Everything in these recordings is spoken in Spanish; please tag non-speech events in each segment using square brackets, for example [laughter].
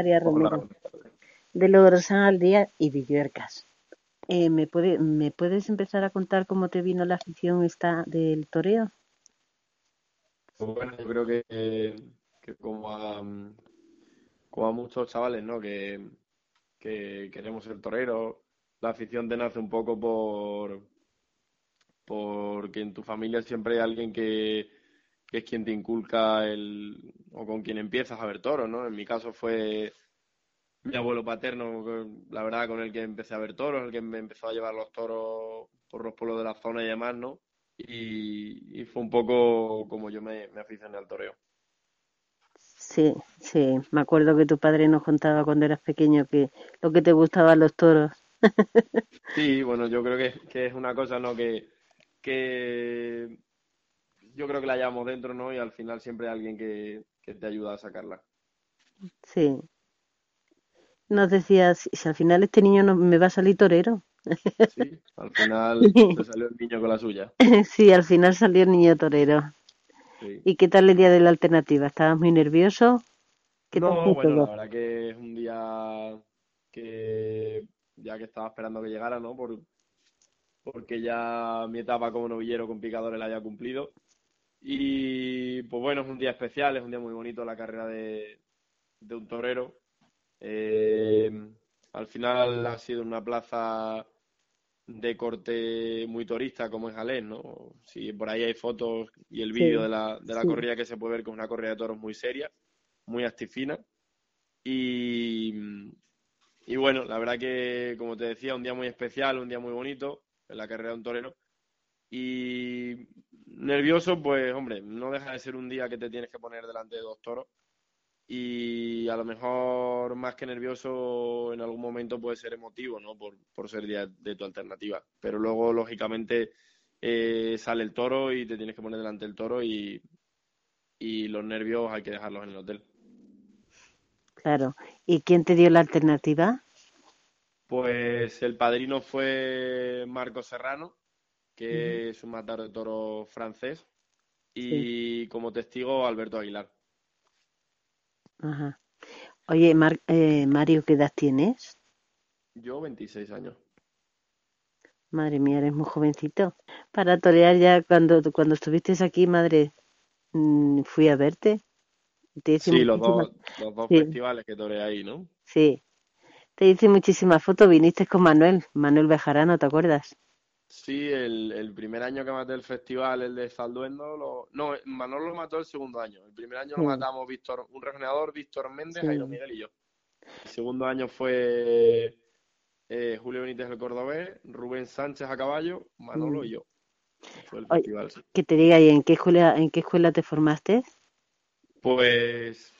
María Romero, de Logrosán al Día y Villuercas. Eh, ¿me, puede, ¿Me puedes empezar a contar cómo te vino la afición esta del toreo? Pues bueno, yo creo que, que como, a, como a muchos chavales, ¿no? Que, que queremos ser toreros, la afición te nace un poco por porque en tu familia siempre hay alguien que, que es quien te inculca el o con quien empiezas a ver toros, ¿no? En mi caso fue mi abuelo paterno, la verdad, con el que empecé a ver toros, el que me empezó a llevar los toros por los pueblos de la zona y demás, ¿no? Y, fue un poco como yo me, me aficioné al toreo. Sí, sí, me acuerdo que tu padre nos contaba cuando eras pequeño que lo que te gustaban los toros. [laughs] sí, bueno, yo creo que, que es una cosa, ¿no? Que, que yo creo que la llevamos dentro, ¿no? Y al final siempre hay alguien que, te ayuda a sacarla. Sí. Nos decías, si al final este niño no, me va a salir torero. Sí, al final [laughs] te salió el niño con la suya. [laughs] Sí, al final salió el niño torero. ¿Y qué tal el día de la alternativa? ¿Estabas muy nervioso? no, bueno, la verdad que es un día que ya que estaba esperando que llegara, ¿no? Por, porque ya mi etapa como novillero con picadores la había cumplido. Y pues bueno, es un día especial, es un día muy bonito la carrera de, un torero. Eh, al final ha sido una plaza de corte muy turista como es Alén, ¿no? Si por ahí hay fotos y el vídeo de la, de la corrida que se puede ver que es una corrida de toros muy seria, muy actifina. Y, y bueno, la verdad que, como te decía, un día muy especial, un día muy bonito en la carrera de un torero. Y nervioso, pues hombre, no deja de ser un día que te tienes que poner delante de dos toros. Y a lo mejor más que nervioso en algún momento puede ser emotivo, ¿no? Por, por ser día de tu alternativa. Pero luego, lógicamente, eh, sale el toro y te tienes que poner delante del toro y, y los nervios hay que dejarlos en el hotel. Claro. ¿Y quién te dio la alternativa? Pues el padrino fue Marco Serrano, que es un matador de toro francés, y como testigo Alberto Aguilar. Ajá. Oye, eh, Mario, ¿qué edad tienes? Yo 26 años. Madre mía, eres muy jovencito. Para torear ya, cuando, cuando estuviste aquí, madre, mm, fui a verte. sí, los dos, los dos festivales que toreé ahí, ¿no? Sí, te hice muchísimas fotos, viniste con Manuel, Manuel Bejarano, ¿te acuerdas? Sí, el, primer año que maté el festival, el de Zalduendo, lo... no, Manuel lo mató el segundo año. El primer año lo matamos Víctor, un regenerador, Víctor Méndez, Jairo Miguel y yo. El segundo año fue eh, Julio Benítez el Cordobés, Rubén Sánchez a caballo, Manolo y yo. Fue el festival. Que te diga, ¿y en qué escuela, en qué escuela te formaste? Pues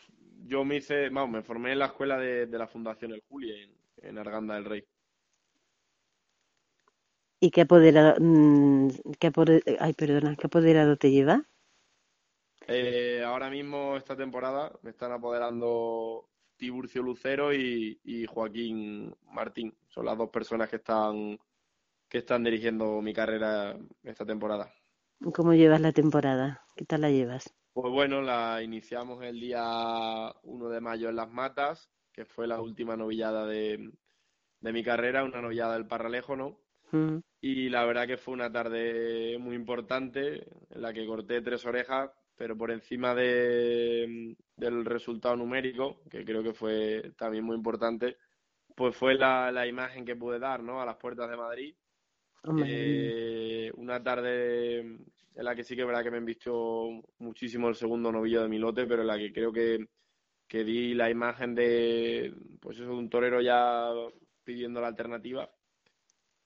yo me hice, vamos, me formé en la escuela de, la Fundación El Juli, en, Arganda del Rey. ¿Y qué apoderado, mm, qué ay, perdona, qué apoderado te lleva? Eh, ahora mismo, esta temporada, me están apoderando Tiburcio Lucero y, Joaquín Martín. Son las dos personas que están, que están dirigiendo mi carrera esta temporada. ¿Cómo llevas la temporada? ¿Qué tal la llevas? Pues bueno, la iniciamos el día 1 de mayo en Las Matas, que fue la última novillada de, mi carrera, una novillada del Parralejo, ¿no? Mm. Y la verdad que fue una tarde muy importante en la que corté tres orejas, pero por encima de, del resultado numérico, que creo que fue también muy importante, pues fue la, la imagen que pude dar, ¿no? A las puertas de Madrid. Eh, una tarde en la que sí que es verdad que me invistió muchísimo el segundo novillo de mi lote, pero en la que creo que, que di la imagen de, pues eso, de un torero ya pidiendo la alternativa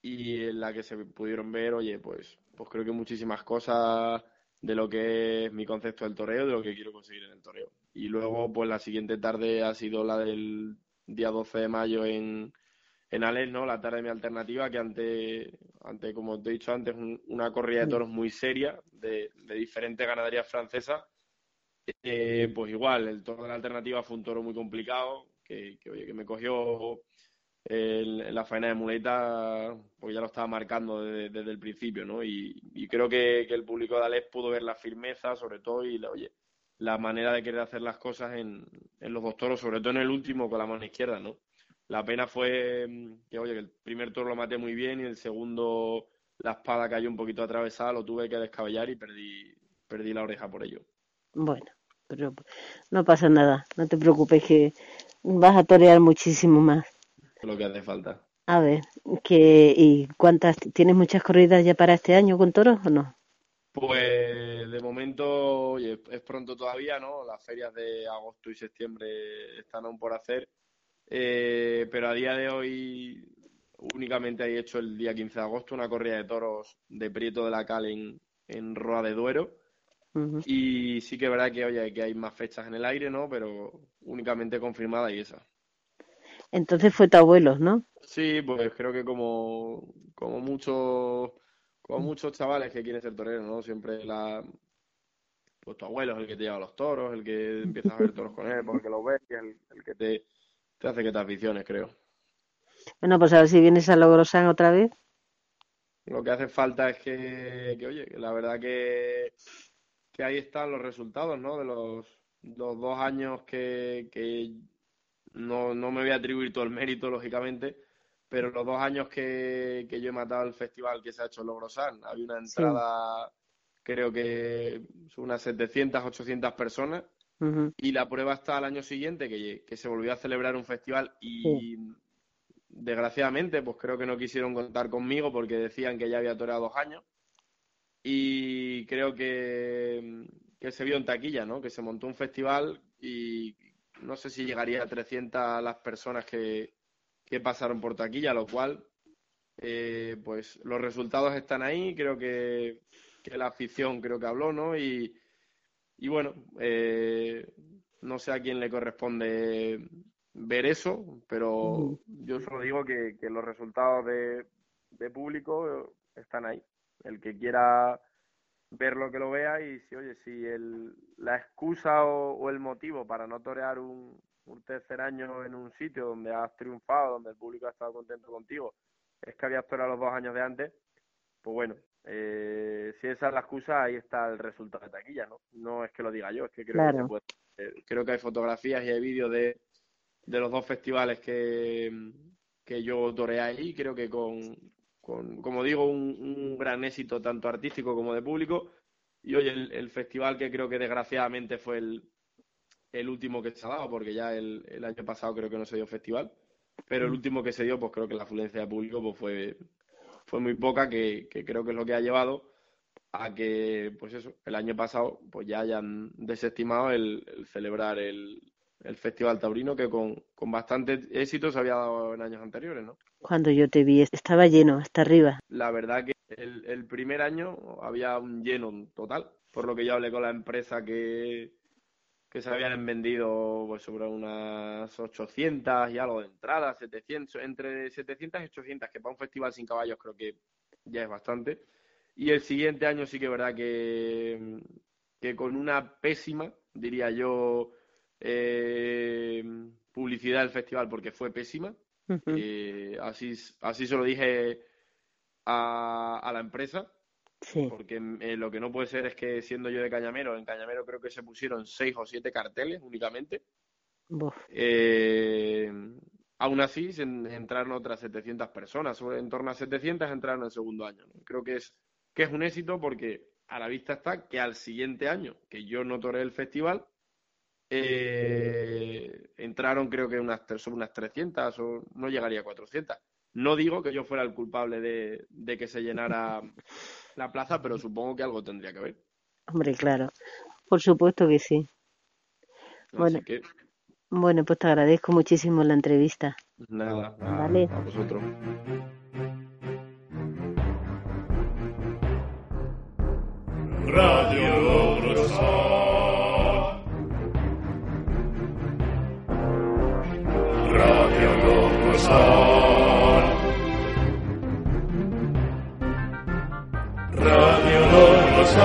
y en la que se pudieron ver, oye, pues, pues creo que muchísimas cosas de lo que es mi concepto del toreo, de lo que quiero conseguir en el toreo. Y luego, pues la siguiente tarde ha sido la del día 12 de mayo en, en Alex, ¿no? La tarde de mi alternativa, que ante, ante como te he dicho antes, una corrida de toros muy seria de, diferentes ganaderías francesas. Eh, pues igual, el toro de la alternativa fue un toro muy complicado, que, oye, que me cogió en la faena de muleta, pues ya lo estaba marcando desde, el principio, ¿no? Y, creo que, el público de Alex pudo ver la firmeza, sobre todo, y oye, la manera de querer hacer las cosas en, en los dos toros, sobre todo en el último con la mano izquierda, ¿no? La pena fue mm, que, oye, que el primer toro lo maté muy bien y el segundo la espada cayó un poquito atravesada, lo tuve que descabellar y perdí, perdí la oreja por ello. Bueno, pero no pasa nada, no te preocupes que vas a torear muchísimo más. Lo que hace falta. A ver, que, ¿y cuántas? ¿Tienes muchas corridas ya para este año con toros o no? Pues de momento, oye, es pronto todavía, ¿no? Las ferias de agosto y septiembre están aún por hacer. Eh, pero a día de hoy únicamente he hecho el día 15 de agosto una corrida de toros de Prieto de la Cal en, en Roa de Duero. Y sí que es verdad que, oye, que hay más fechas en el aire, ¿no? Pero únicamente confirmada y esa. Entonces fue tu abuelo, ¿no? Sí, pues creo que como, como muchos como muchos chavales que quieren ser toreros, ¿no? Siempre la pues tu abuelo es el que te lleva a los toros, el que empiezas a ver toros con él porque los ves y el, el que te, te hace que te aficiones, creo. Bueno, pues a ver si vienes a Logrosan otra vez. Lo que hace falta es que, oye, que la verdad que, que ahí están los resultados, ¿no? De los, los dos años que, que no, no me voy a atribuir todo el mérito, lógicamente, pero los dos años que, que yo he matado el festival que se ha hecho en Logrosan, había una entrada, creo que son unas 700, 800 personas, y la prueba está al año siguiente, que, que, se volvió a celebrar un festival y desgraciadamente, pues creo que no quisieron contar conmigo porque decían que ya había toreado dos años. Y creo que, que se vio en taquilla, ¿no? Que se montó un festival y no sé si llegaría a 300 las personas que, que pasaron por taquilla, lo cual, eh, pues los resultados están ahí, creo que, que, la afición creo que habló, ¿no? Y, y bueno, eh, no sé a quién le corresponde ver eso, pero yo solo digo que, que los resultados de, de, público están ahí. El que quiera verlo que lo vea y si, oye, si el, la excusa o, el motivo para no torear un, un, tercer año en un sitio donde has triunfado, donde el público ha estado contento contigo, es que habías toreado los dos años de antes, pues bueno, eh, si esa es la excusa, ahí está el resultado de taquilla, ¿no? No es que lo diga yo, es que creo que puede. creo que hay fotografías y hay vídeos de de los dos festivales que, que yo toreé ahí, creo que con, con como digo, un, gran éxito tanto artístico como de público. Y hoy el, festival que creo que desgraciadamente fue el, el último que se ha dado, porque ya el, el, año pasado creo que no se dio festival, pero el último que se dio, pues creo que la afluencia de público pues fue, fue muy poca, que, que creo que es lo que ha llevado a que, pues eso, el año pasado pues ya hayan desestimado el celebrar el, el Festival Taurino, que con, con bastante éxito se había dado en años anteriores, ¿no? Cuando yo te vi, estaba lleno hasta arriba. La verdad que el, el primer año había un lleno total, por lo que yo hablé con la empresa que, que se habían vendido pues, sobre unas 800 y algo de entradas, 700, entre 700 y 800, que para un festival sin caballos creo que ya es bastante. Y el siguiente año sí que es verdad que, que con una pésima, diría yo, eh, publicidad del festival porque fue pésima. Eh, así, así se lo dije a, a la empresa. Porque eh, lo que no puede ser es que siendo yo de Cañamero, en Cañamero creo que se pusieron seis o siete carteles únicamente. Eh, aún así, entraron otras 700 personas, en torno a 700 entraron en el segundo año. Creo que es, que es un éxito porque a la vista está que al siguiente año, que yo no toré el festival, eh, entraron creo que unas, son unas 300 o no llegaría a 400. No digo que yo fuera el culpable de, de que se llenara [laughs] la plaza, pero supongo que algo tendría que ver. Hombre, claro. Por supuesto que sí. Bueno, bueno, pues te agradezco muchísimo la entrevista. Nada, vale. a vosotros. Radio Radio Los